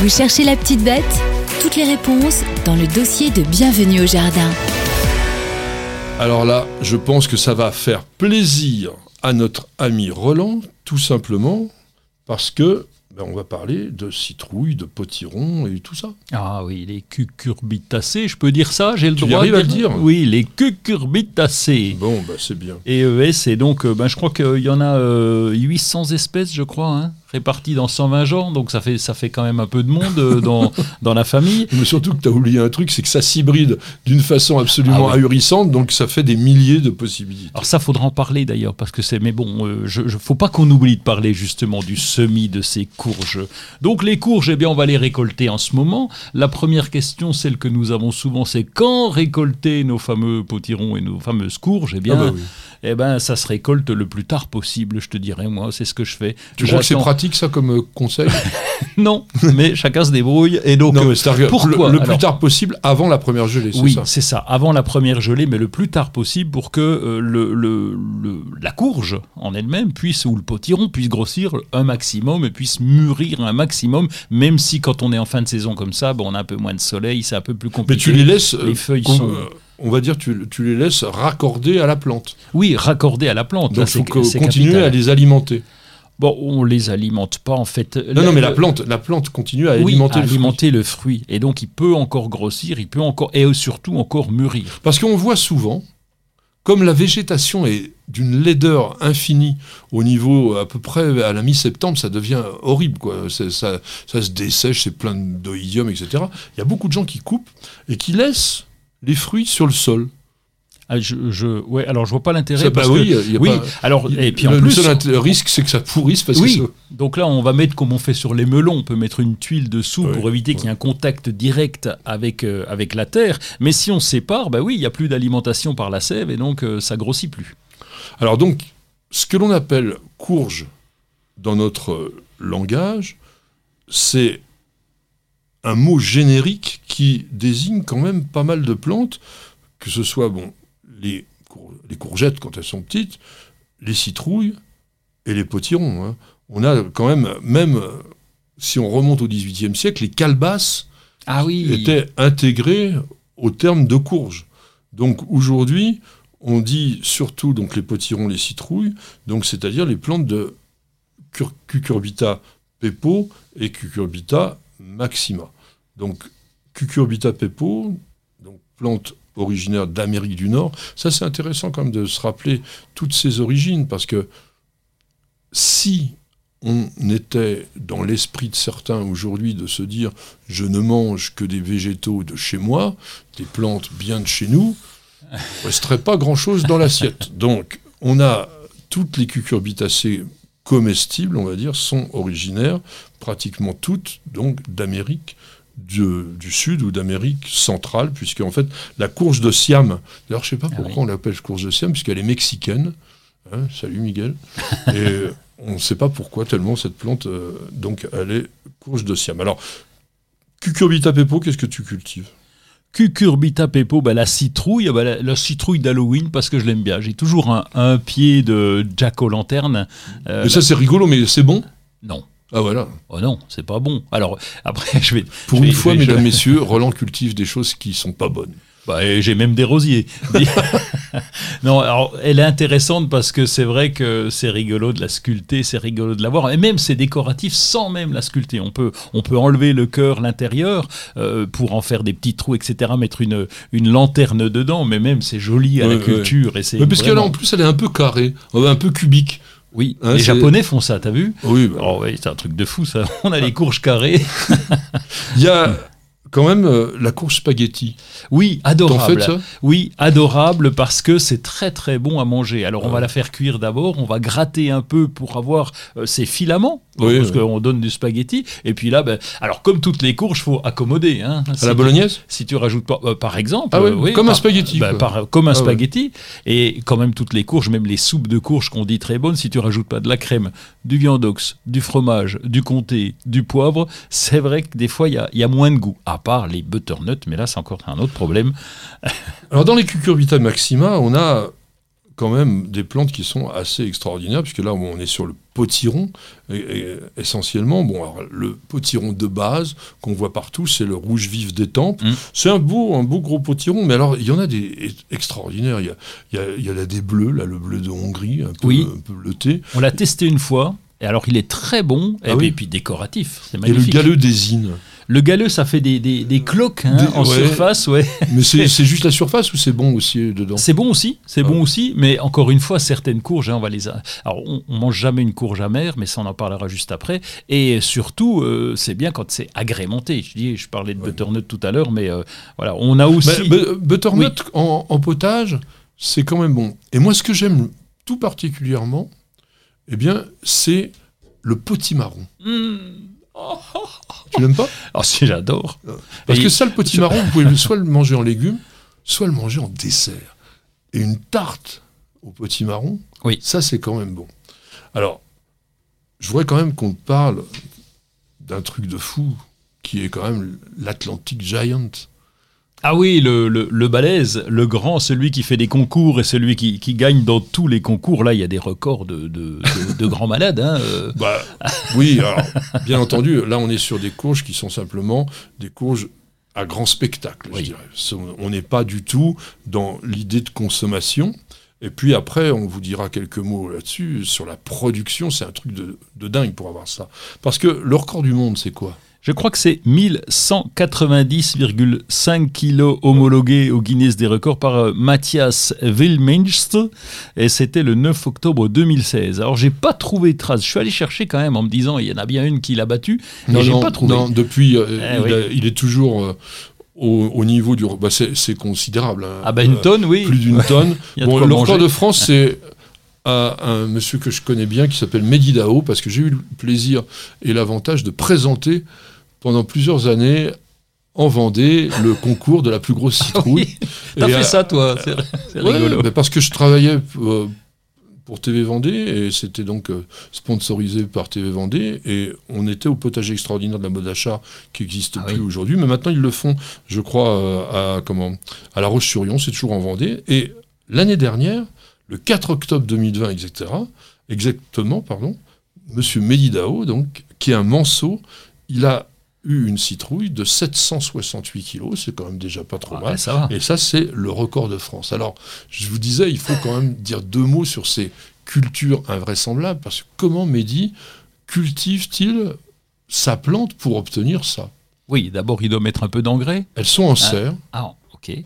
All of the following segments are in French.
Vous cherchez la petite bête Toutes les réponses dans le dossier de Bienvenue au Jardin. Alors là, je pense que ça va faire plaisir à notre ami Roland, tout simplement parce que ben, on va parler de citrouilles, de potirons et tout ça. Ah oui, les cucurbitacées, je peux dire ça J'ai le Tu droit arrives de à le dire Oui, les cucurbitacées. Bon, bah c'est bien. Et ES, et donc, euh, ben, je crois qu'il y en a euh, 800 espèces, je crois, hein, réparties dans 120 genres, donc ça fait, ça fait quand même un peu de monde euh, dans, dans la famille. Mais surtout que tu as oublié un truc, c'est que ça s'hybride d'une façon absolument Ah ahurissante, donc ça fait des milliers de possibilités. Alors ça, faudra en parler d'ailleurs, parce que c'est. Mais bon, euh, je, je- faut pas qu'on oublie de parler justement du semis de ces courges. Donc les courges, eh bien, on va les récolter en ce moment. La première question, celle que nous avons souvent, c'est quand récolter nos fameux potirons et nos fameuses courges Eh bien, Ah bah oui. eh ben, ça se récolte le plus tard possible, je te dirais. Moi, c'est ce que je fais. Tu crois que c'est J'attends- pratique ça comme euh, conseil Non, mais chacun se débrouille. Et donc, Non, euh, mais pourquoi le, le plus Alors, tard possible avant la première gelée, Oui, c'est ça. Avant la première gelée, mais le plus tard possible pour que euh, le, le- le- la courge en elle-même puisse, ou le potiron puisse grossir un maximum et puisse mûrir un maximum, même si quand on est en fin de saison comme ça, bon, on a un peu moins de soleil, c'est un peu plus Mais compliqué. tu les laisses, Les feuilles sont- on va dire, tu, tu les laisses raccorder à la plante. Oui, raccordé à la plante. Donc il faut continuer à les alimenter. Bon, on les alimente pas en fait. Non, non, mais la plante, la plante continue à oui, alimenter à le fruit. alimenter le fruit. Et donc, il peut encore grossir, il peut encore, et surtout encore mûrir. Parce qu'on voit souvent, comme la végétation est d'une laideur infinie au niveau à peu près à la mi-septembre, ça devient horrible. Quoi. Ça, ça se dessèche, c'est plein d'oïdium, etc. Il y a beaucoup de gens qui coupent et qui laissent les fruits sur le sol. Ah, je, je- ouais, alors je vois pas l'intérêt. Bah oui, que- il y a oui, pas- alors, et puis en le, plus. seul risque, c'est que ça pourrisse parce Oui, que donc là on va mettre comme on fait sur les melons, on peut mettre une tuile dessous Oui, pour éviter qu'il y ait un contact direct avec, euh, avec la terre. Mais si on sépare, bah oui, il n'y a plus d'alimentation par la sève et donc euh, ça grossit plus. Alors donc, ce que l'on appelle courge dans notre euh, langage, c'est un mot générique qui désigne quand même pas mal de plantes, que ce soit bon, les, cour- les courgettes quand elles sont petites, les citrouilles et les potirons. hein. On a quand même, même euh, si on remonte au XVIIIe siècle, les calebasses Ah oui. étaient intégrés au terme de courge. Donc aujourd'hui, on dit surtout donc les potirons, les citrouilles, donc c'est-à-dire les plantes de cur- Cucurbita pepo et Cucurbita maxima. Donc Cucurbita pepo, donc plante originaire d'Amérique du Nord, ça c'est intéressant quand même de se rappeler toutes ses origines parce que si on était dans l'esprit de certains aujourd'hui de se dire je ne mange que des végétaux de chez moi, des plantes bien de chez nous, il ne resterait pas grand-chose dans l'assiette. Donc on a toutes les cucurbitacées comestibles, on va dire, sont originaires, pratiquement toutes, donc d'Amérique du, du Sud ou d'Amérique centrale, puisque en fait la courge de Siam, d'ailleurs je ne sais pas Ah pourquoi on l'appelle courge de Siam, puisqu'elle est mexicaine. Hein, salut Miguel. Et on ne sait pas pourquoi tellement cette plante, euh, donc elle est courge de Siam. Alors, cucurbita pepo, qu'est-ce que tu cultives? Cucurbita pepo, bah, la citrouille, bah, la, la citrouille d'Halloween parce que je l'aime bien. J'ai toujours un, un pied de Jack o' lanterne. Euh, Mais ça c'est rigolo, mais c'est bon? Non. Ah voilà. Oh non, c'est pas bon. Alors après, je vais. Pour je vais- une fois, vais- mesdames, je- messieurs, Roland cultive des choses qui sont pas bonnes. Bah, j'ai même des rosiers. non, alors elle est intéressante parce que c'est vrai que c'est rigolo de la sculpter, c'est rigolo de la voir, et même c'est décoratif sans même la sculpter. On peut, on peut enlever le cœur, l'intérieur, euh, pour en faire des petits trous, etc. Mettre une, une lanterne dedans, mais même c'est joli à Ouais, la ouais. culture. Et c'est Mais parce qu'elle vraiment- en plus, elle est un peu carrée, euh, un peu cubique. Oui, Hein, les Japonais font ça, t'as vu? Oui, bah, Oh oui, c'est un truc de fou ça. On a les courges carrées. il y a quand même euh, la courge spaghetti. Oui, adorable. fais de ça Oui, adorable parce que c'est très très bon à manger. Alors on Ouais. va la faire cuire d'abord, on va gratter un peu pour avoir euh, ses filaments, Oui, parce oui. qu'on donne du spaghetti. Et puis là, ben, alors comme toutes les courges, faut accommoder. Hein. À Si la tu- bolognaise? Si tu rajoutes pas, euh, par exemple, Ah ouais, euh, oui, comme un spaghetti, ben, par- comme un Ah spaghetti. Et quand même toutes les courges, même les soupes de courges qu'on dit très bonnes, si tu rajoutes pas de la crème, du viandox, du fromage, du comté, du poivre, c'est vrai que des fois il y a, y a moins de goût. À part les butternuts, mais là c'est encore un autre problème. Alors dans les cucurbita maxima, on a quand même des plantes qui sont assez extraordinaires, puisque là, on est sur le potiron, et, et essentiellement. Bon, alors, le potiron de base qu'on voit partout, c'est le rouge vif des tempes. Mm. C'est un beau, un beau gros potiron, mais alors, il y en a des extraordinaires. Il y a, il y a, il y a là des bleus, là, le bleu de Hongrie, un peu, Oui. un peu bleuté. On l'a testé une fois. Et alors, il est très bon, et, Ah puis, oui. et puis décoratif. C'est Et le magnifique. galeux des Innes. Le galeux, ça fait des, des, des cloques hein, Des- en ouais. surface, ouais. Mais c'est juste la surface ou c'est bon aussi dedans C'est bon aussi, c'est Ah. bon aussi, mais encore une fois, certaines courges, hein, on va les. a- Alors, on, on mange jamais une courge amère, mais ça, on en parlera juste après. Et surtout, euh, c'est bien quand c'est agrémenté. Je dis, je parlais de Ouais. butternut tout à l'heure, mais euh, voilà, on a aussi. Bu- butternut en, en potage, c'est quand même bon. Et moi, ce que j'aime tout particulièrement, eh bien, c'est le potimarron. Hmm. Tu l'aimes pas? Oh, si, j'adore. Parce Et- que ça, le potimarron, vous pouvez soit le manger en légumes, soit le manger en dessert. Et une tarte au potimarron, Oui. ça, c'est quand même bon. Alors, je voudrais quand même qu'on parle d'un truc de fou, qui est quand même l'Atlantic Giant. Ah oui, le, le, le balèze, le grand, celui qui fait des concours et celui qui, qui gagne dans tous les concours. Là, il y a des records de, de, de- de grands malades. hein, euh. Bah, oui, alors, bien entendu, là, on est sur des courges qui sont simplement des courges à grand spectacle, je dirais. On n'est pas du tout dans l'idée de consommation. Et puis après, on vous dira quelques mots là-dessus. Sur la production, c'est un truc de, de dingue pour avoir ça. Parce que le record du monde, c'est quoi? Je crois que c'est 1190,5 kilos homologués au Guinness des records par euh, Matthias Wilminst et c'était le 9 octobre 2016. Alors j'ai pas trouvé de trace. Je suis allé chercher quand même en me disant il y en a bien une qui l'a battu, mais j'ai pas trouvé. non, depuis, euh, Eh il, oui. a- il est toujours euh, au, au niveau du... Bah, c'est considérable. hein. Ah bah une Euh, tonne, oui. plus d'une tonne. Bon, le record de France, c'est à un monsieur que je connais bien qui s'appelle Mehdi Dao, parce que j'ai eu le plaisir et l'avantage de présenter pendant plusieurs années en Vendée le concours de la plus grosse citrouille. Oui, t'as fait ça toi, c'est Ouais, rigolo. mais parce que je travaillais euh, pour TV Vendée et c'était donc euh, sponsorisé par TV Vendée et on était au potager extraordinaire de la mode achat qui n'existe Ah plus oui. aujourd'hui mais maintenant ils le font je crois euh, à comment à La Roche-sur-Yon c'est toujours en Vendée et l'année dernière le 4 octobre 2020 etc exactement pardon monsieur Medidao donc qui est un manceau il a eu une citrouille de 768 kilos c'est quand même déjà pas trop Ah, mal ça et ça, c'est le record de France. Alors, je vous disais, il faut quand même dire deux mots sur ces cultures invraisemblables, parce que comment Mehdi cultive-t-il sa plante pour obtenir ça? Oui, d'abord il doit mettre un peu d'engrais. Elles sont en serre, Ah, ok. et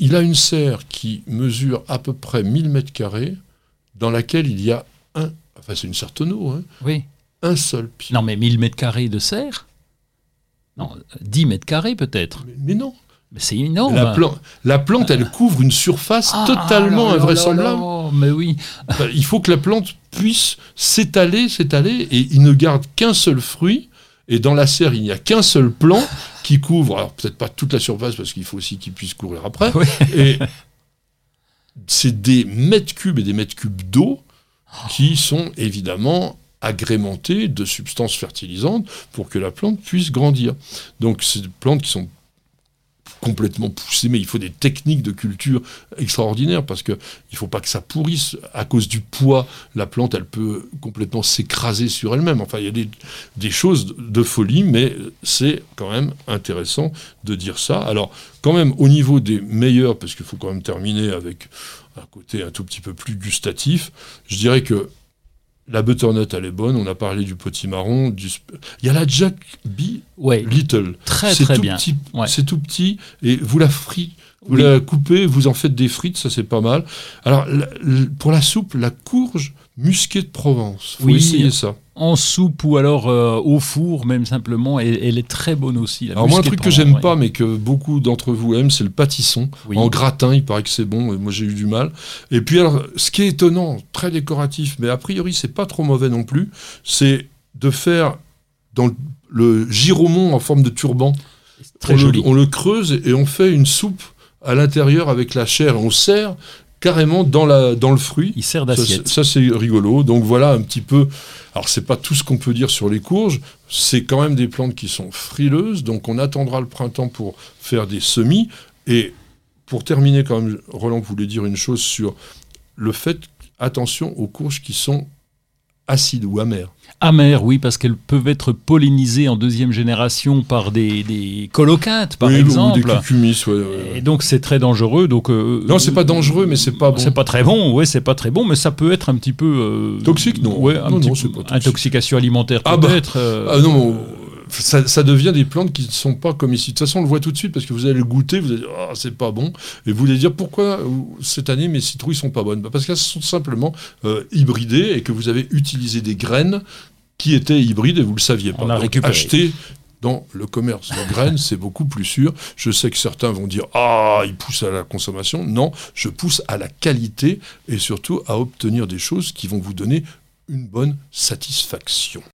il a une serre qui mesure à peu près 1000 mètres carrés, dans laquelle il y a un, enfin c'est une serre tonneau, hein, Oui. un seul pied. Non, mais 1000 mètres carrés de serre Non, 10 mètres carrés peut-être. Mais, mais non, Mais c'est énorme. la, plan- la plante, elle couvre une surface Ah, totalement invraisemblable. Mais oui. Il faut que la plante puisse s'étaler, s'étaler, et il ne garde qu'un seul fruit. Et dans la serre, il n'y a qu'un seul plant qui couvre, alors peut-être pas toute la surface, parce qu'il faut aussi qu'il puisse courir après. Oui. Et c'est des mètres cubes et des mètres cubes d'eau qui sont évidemment de substances fertilisantes pour que la plante puisse grandir. Donc c'est des plantes qui sont complètement poussées, mais il faut des techniques de culture extraordinaires parce que il faut pas que ça pourrisse à cause du poids. La plante, elle peut complètement s'écraser sur elle-même. Enfin, il y a des, des choses de folie, mais c'est quand même intéressant de dire ça. Alors, quand même, au niveau des meilleurs, parce qu'il faut quand même terminer avec un côté un tout petit peu plus gustatif, je dirais que la butternut, elle est bonne. On a parlé du potimarron. Du... sp- Il y a la Jack Bee Ouais, Little. très C'est très tout bien. Ouais. C'est tout petit et vous la fritez, vous Oui. la coupez, vous en faites des frites, ça c'est pas mal. Alors la- pour la soupe, la courge musquée de Provence. Faut Oui. essayer ça. En soupe ou alors euh, au four, même simplement. Et elle est très bonne aussi. Alors moi un truc que j'aime ouais. pas mais que beaucoup d'entre vous aiment, c'est le pâtisson Oui. en gratin. Il paraît que c'est bon. et Moi j'ai eu du mal. Et puis alors ce qui est étonnant, très décoratif, mais a priori c'est pas trop mauvais non plus, c'est de faire dans le, giromon en forme de turban. Très on, joli. Le, on le creuse et on fait une soupe à l'intérieur avec la chair. On sert carrément dans, la, dans le fruit. Il sert d'assiette. Ça, c'est rigolo. Donc voilà un petit peu. Alors c'est pas tout ce qu'on peut dire sur les courges. C'est quand même des plantes qui sont frileuses. Donc on attendra le printemps pour faire des semis. Et pour terminer quand même, Roland voulait dire une chose sur le fait, attention aux courges qui sont acides ou amères. Amères, oui, parce qu'elles peuvent être pollinisées en deuxième génération par des, des colocates, par Oui, exemple. Ou des cucumis, ouais, ouais, ouais. Et donc c'est très dangereux. Donc euh, Non, c'est pas dangereux, mais c'est pas bon. C'est pas très bon, ouais, c'est pas très bon, mais ça peut être un petit peu euh, Toxique, non. Ouais, un Non, petit non, pas toxique. intoxication alimentaire Ah bah, peut-être. euh, Ah non, ça, ça devient des plantes qui ne sont pas comme ici. De toute façon, on le voit tout de suite parce que vous allez le goûter, vous allez dire ah c'est pas bon, et vous allez dire pourquoi euh, cette année mes citrouilles sont pas bonnes? Bah, Parce qu'elles sont simplement euh, hybridées et que vous avez utilisé des graines qui étaient hybrides et vous le saviez pas. On a Donc, récupéré. acheter dans le commerce de graines, c'est beaucoup plus sûr. Je sais que certains vont dire ah il pousse à la consommation. Non, je pousse à la qualité et surtout à obtenir des choses qui vont vous donner une bonne satisfaction.